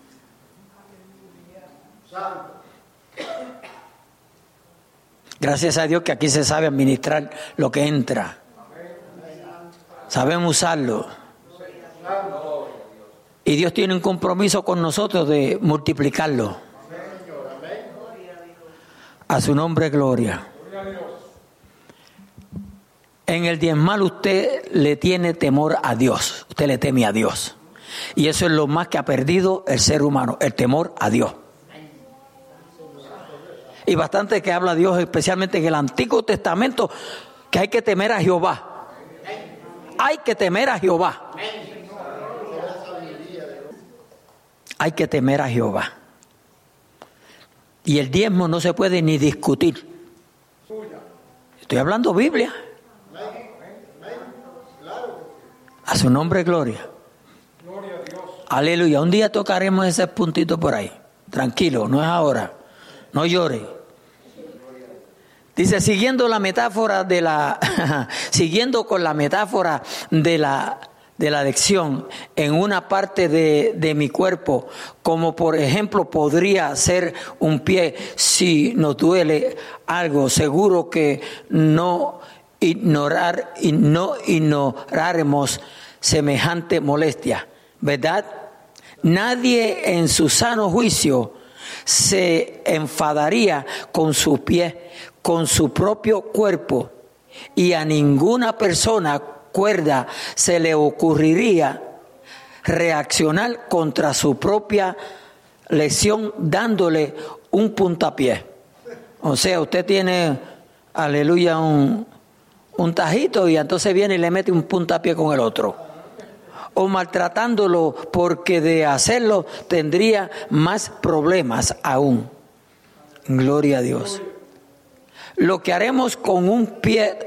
Gracias a Dios que aquí se sabe administrar lo que entra. Sabemos usarlo. Y Dios tiene un compromiso con nosotros de multiplicarlo. A su nombre, gloria. En el diezmal usted le tiene temor a Dios, usted le teme a Dios. Y eso es lo más que ha perdido el ser humano, el temor a Dios. Y bastante que habla Dios, especialmente en el Antiguo Testamento, que hay que temer a Jehová. hay que temer a Jehová. Hay que temer a Jehová. Y el diezmo no se puede ni discutir. Estoy hablando Biblia. A su nombre, gloria. Aleluya. Un día tocaremos ese puntito por ahí. Tranquilo, no es ahora. No llore. Dice, siguiendo la metáfora de la, siguiendo con la metáfora de la, de la lección en una parte de, de, mi cuerpo, como por ejemplo podría ser un pie si nos duele algo, seguro que no ignorar y no ignoraremos semejante molestia, ¿verdad? Nadie en su sano juicio se enfadaría con su pie, con su propio cuerpo, y a ninguna persona cuerda se le ocurriría reaccionar contra su propia lesión dándole un puntapié. O sea, usted tiene, aleluya, un, un tajito y entonces viene y le mete un puntapié con el otro o maltratándolo porque de hacerlo tendría más problemas aún. Gloria a Dios. Lo que haremos con un pie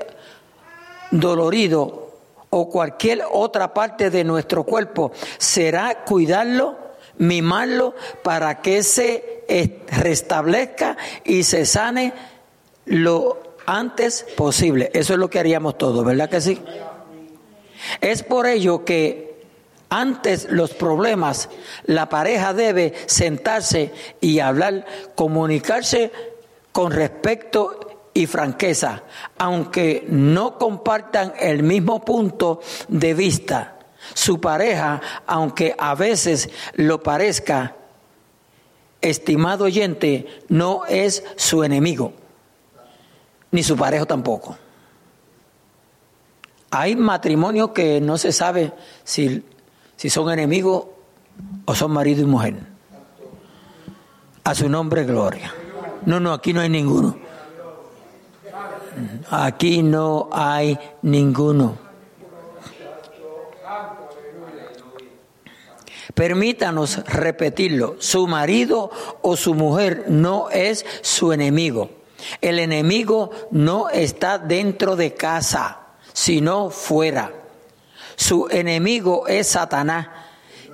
dolorido o cualquier otra parte de nuestro cuerpo será cuidarlo, mimarlo para que se restablezca y se sane lo antes posible. Eso es lo que haríamos todos, ¿verdad que sí? Es por ello que antes los problemas, la pareja debe sentarse y hablar, comunicarse con respeto y franqueza, aunque no compartan el mismo punto de vista. Su pareja, aunque a veces lo parezca, estimado oyente, no es su enemigo, ni su pareja tampoco. Hay matrimonios que no se sabe si si son enemigos o son marido y mujer. A su nombre, gloria. No, no, aquí no hay ninguno. Aquí no hay ninguno. Permítanos repetirlo, su marido o su mujer no es su enemigo. El enemigo no está dentro de casa, sino fuera. Su enemigo es Satanás,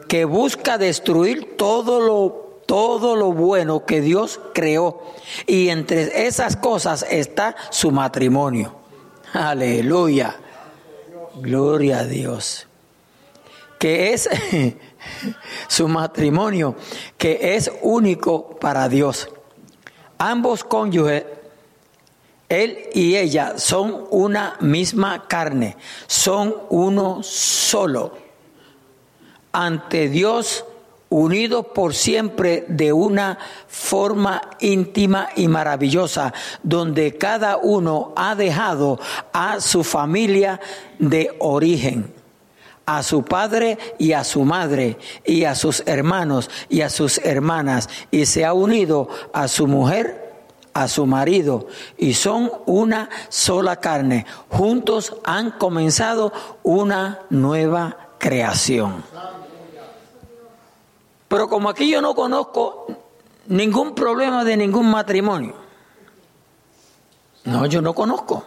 que busca destruir todo lo, todo lo bueno que Dios creó. Y entre esas cosas está su matrimonio. Aleluya. Gloria a Dios. Que es su matrimonio, que es único para Dios. Ambos cónyuges él y ella son una misma carne, son uno solo. Ante Dios, unidos por siempre de una forma íntima y maravillosa, donde cada uno ha dejado a su familia de origen a su padre y a su madre y a sus hermanos y a sus hermanas y se ha unido a su mujer a su marido y son una sola carne. Juntos han comenzado una nueva creación. Pero como aquí yo no conozco ningún problema de ningún matrimonio, no, yo no conozco.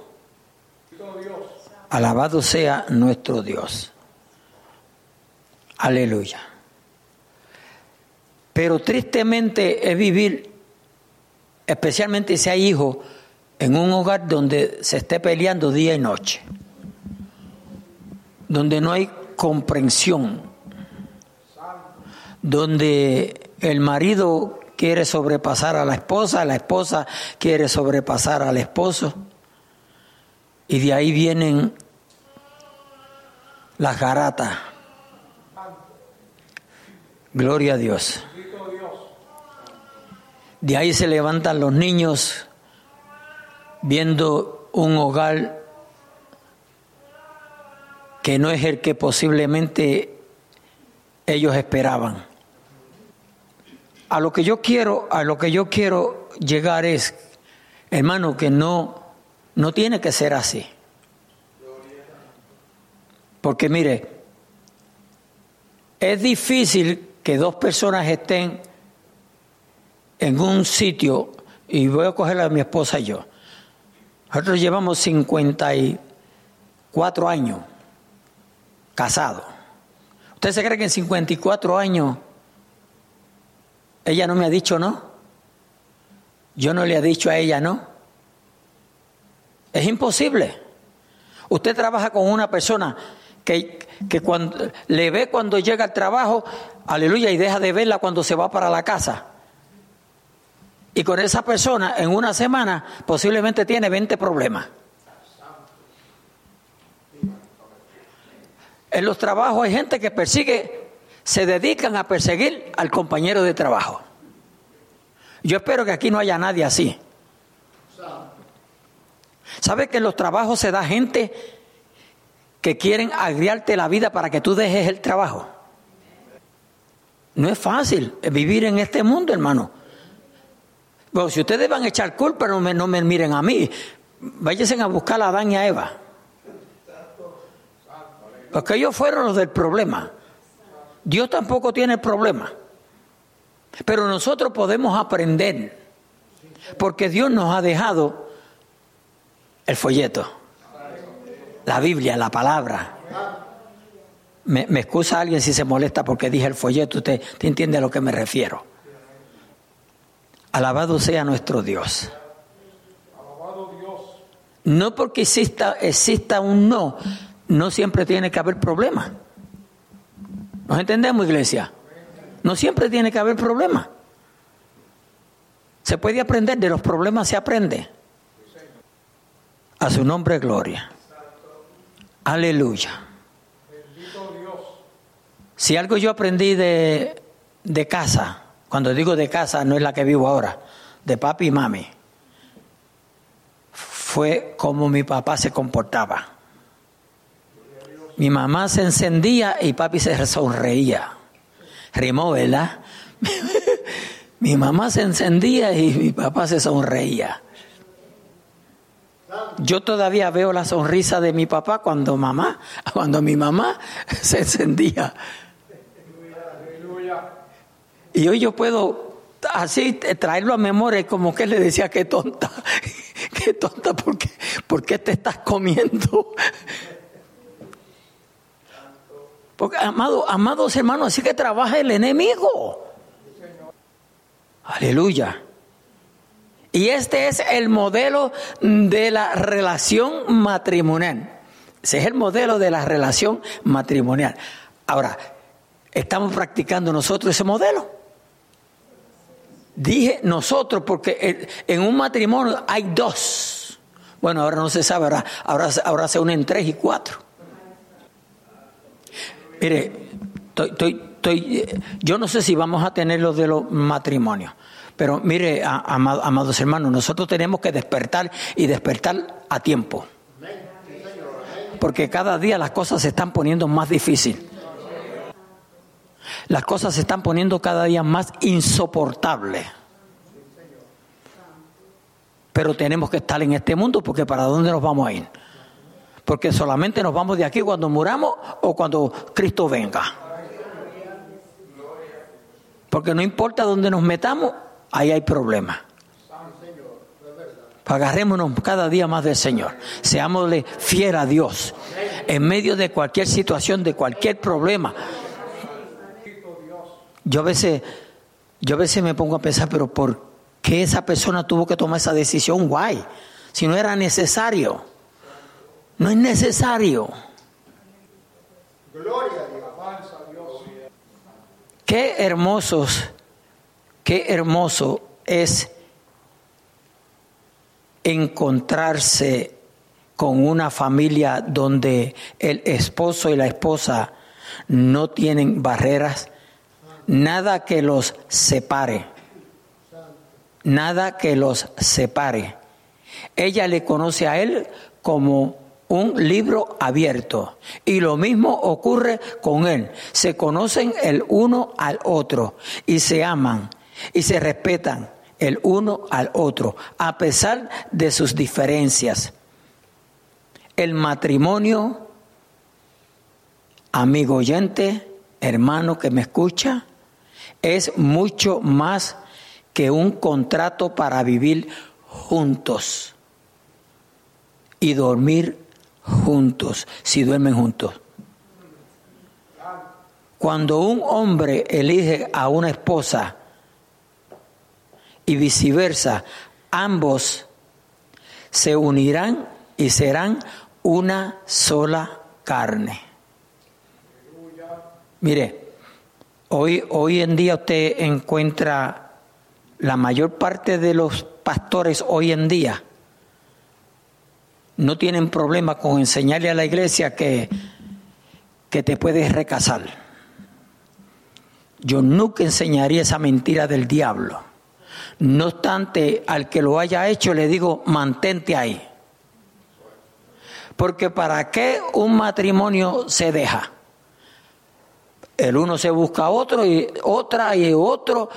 Alabado sea nuestro Dios. Aleluya. Pero tristemente es vivir especialmente si hay hijos en un hogar donde se esté peleando día y noche, donde no hay comprensión, donde el marido quiere sobrepasar a la esposa, la esposa quiere sobrepasar al esposo, y de ahí vienen las garatas. Gloria a Dios. De ahí se levantan los niños viendo un hogar que no es el que posiblemente ellos esperaban. A lo que yo quiero, a lo que yo quiero llegar es, hermano, que no no tiene que ser así. Porque mire, es difícil que dos personas estén en un sitio, y voy a coger a mi esposa y yo. Nosotros llevamos 54 años casados. ¿Usted se cree que en 54 años ella no me ha dicho no? Yo no le he dicho a ella no. Es imposible. Usted trabaja con una persona que, que cuando, le ve cuando llega al trabajo, aleluya, y deja de verla cuando se va para la casa. Y con esa persona en una semana posiblemente tiene 20 problemas. En los trabajos hay gente que persigue, se dedican a perseguir al compañero de trabajo. Yo espero que aquí no haya nadie así. ¿Sabe que en los trabajos se da gente que quieren agriarte la vida para que tú dejes el trabajo? No es fácil vivir en este mundo, hermano. Bueno, si ustedes van a echar culpa, no me, no me miren a mí. Váyanse a buscar a Adán y a Eva. Porque ellos fueron los del problema. Dios tampoco tiene problema. Pero nosotros podemos aprender. Porque Dios nos ha dejado el folleto, la Biblia, la palabra. Me, excusa alguien si se molesta porque dije el folleto, usted, usted entiende a lo que me refiero. Alabado sea nuestro Dios. No porque exista, exista un no, no siempre tiene que haber problema. ¿Nos entendemos, iglesia? No siempre tiene que haber problema. Se puede aprender, de los problemas se aprende. A su nombre, gloria. Aleluya. Si algo yo aprendí de, de casa, cuando digo de casa no es la que vivo ahora, de papi y mami, fue como mi papá se comportaba. Mi mamá se encendía y papi se sonreía. Rimó, ¿verdad? mi mamá se encendía y mi papá se sonreía. Yo todavía veo la sonrisa de mi papá cuando mamá, cuando mi mamá se encendía. Y hoy yo puedo así traerlo a memoria como que le decía qué tonta, qué tonta, porque ¿por qué te estás comiendo? Porque, amado, amados hermanos, así que trabaja el enemigo. Aleluya. Y este es el modelo de la relación matrimonial. Ese es el modelo de la relación matrimonial. Ahora, ¿estamos practicando nosotros ese modelo? Dije nosotros porque en un matrimonio hay dos. Bueno, ahora no se sabe, ahora, ahora, ahora se unen tres y cuatro. Mire, estoy, estoy, yo no sé si vamos a tener los de los matrimonios, pero mire, amados hermanos, nosotros tenemos que despertar y despertar a tiempo. Porque cada día las cosas se están poniendo más difíciles. Las cosas se están poniendo cada día más insoportables. Pero tenemos que estar en este mundo porque ¿para dónde nos vamos a ir? Porque solamente nos vamos de aquí cuando muramos o cuando Cristo venga. Porque no importa dónde nos metamos, ahí hay problemas. Agarrémonos cada día más del Señor. Seámosle fiel a Dios. En medio de cualquier situación, de cualquier problema. Yo a veces, yo a veces me pongo a pensar, pero ¿por qué esa persona tuvo que tomar esa decisión? Guay. Si no era necesario. No es necesario. Gloria a Dios. Qué hermosos, qué hermoso es encontrarse con una familia donde el esposo y la esposa no tienen barreras, nada que los separe, nada que los separe. Ella le conoce a él como un libro abierto. Y lo mismo ocurre con él. Se conocen el uno al otro y se aman y se respetan el uno al otro, a pesar de sus diferencias. El matrimonio amigo oyente, hermano que me escucha, es mucho más que un contrato para vivir juntos y dormir juntos, si duermen juntos. Cuando un hombre elige a una esposa y viceversa, ambos se unirán y serán una sola carne. Mire, hoy, hoy en día usted encuentra la mayor parte de los pastores hoy en día no tienen problema con enseñarle a la iglesia que, que te puedes recasar. Yo nunca enseñaría esa mentira del diablo. No obstante, al que lo haya hecho le digo, mantente ahí. Porque ¿para qué un matrimonio se deja? El uno se busca otro y otra y otro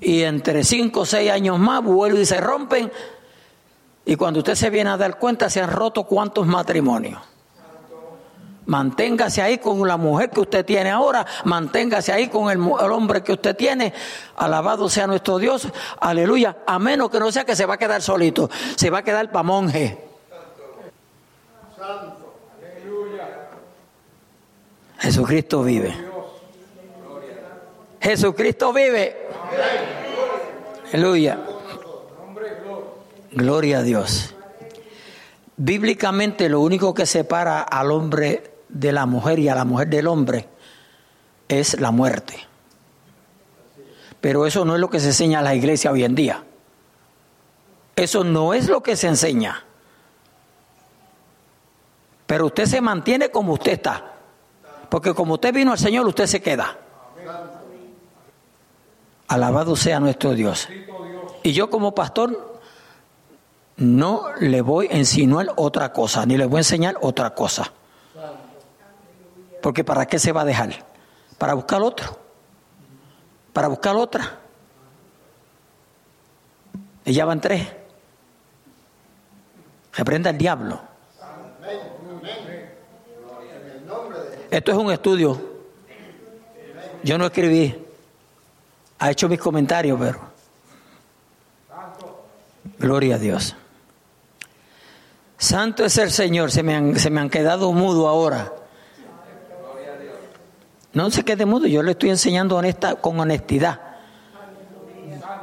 y entre cinco o seis años más vuelven y se rompen y cuando usted se viene a dar cuenta se han roto cuántos matrimonios. Manténgase ahí con la mujer que usted tiene ahora, manténgase ahí con el, hombre que usted tiene. Alabado sea nuestro Dios, aleluya. A menos que no sea que se va a quedar solito, se va a quedar para monje. Jesucristo vive. Jesucristo vive. Aleluya. Gloria a Dios. Bíblicamente lo único que separa al hombre de la mujer y a la mujer del hombre es la muerte. Pero eso no es lo que se enseña a la iglesia hoy en día. Eso no es lo que se enseña. Pero usted se mantiene como usted está. Porque como usted vino al Señor, usted se queda. Alabado sea nuestro Dios. Y yo como pastor no le voy a insinuar otra cosa, ni le voy a enseñar otra cosa. Porque ¿para qué se va a dejar? Para buscar otro. Para buscar otra. Ella van tres. Reprenda el diablo. Esto es un estudio. Yo no escribí. Ha hecho mis comentarios, pero. Gloria a Dios. Santo es el Señor, se me han, se me han quedado mudo ahora. No se quede mudo, yo le estoy enseñando con honestidad,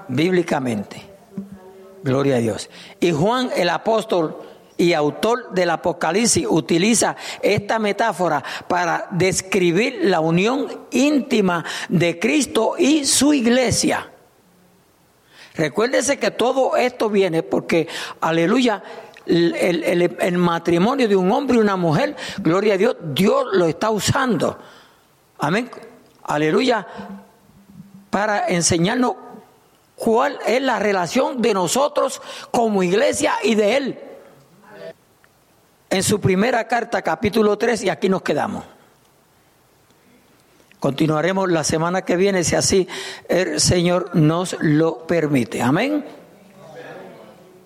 bíblicamente. Gloria a Dios. Y Juan el apóstol y autor del Apocalipsis utiliza esta metáfora para describir la unión íntima de Cristo y su iglesia. Recuérdese que todo esto viene porque, aleluya, el, matrimonio de un hombre y una mujer, gloria a Dios, Dios lo está usando. Amén. Aleluya. Para enseñarnos cuál es la relación de nosotros como iglesia y de Él. En su primera carta, capítulo 3, y aquí nos quedamos. Continuaremos la semana que viene, si así el Señor nos lo permite. Amén.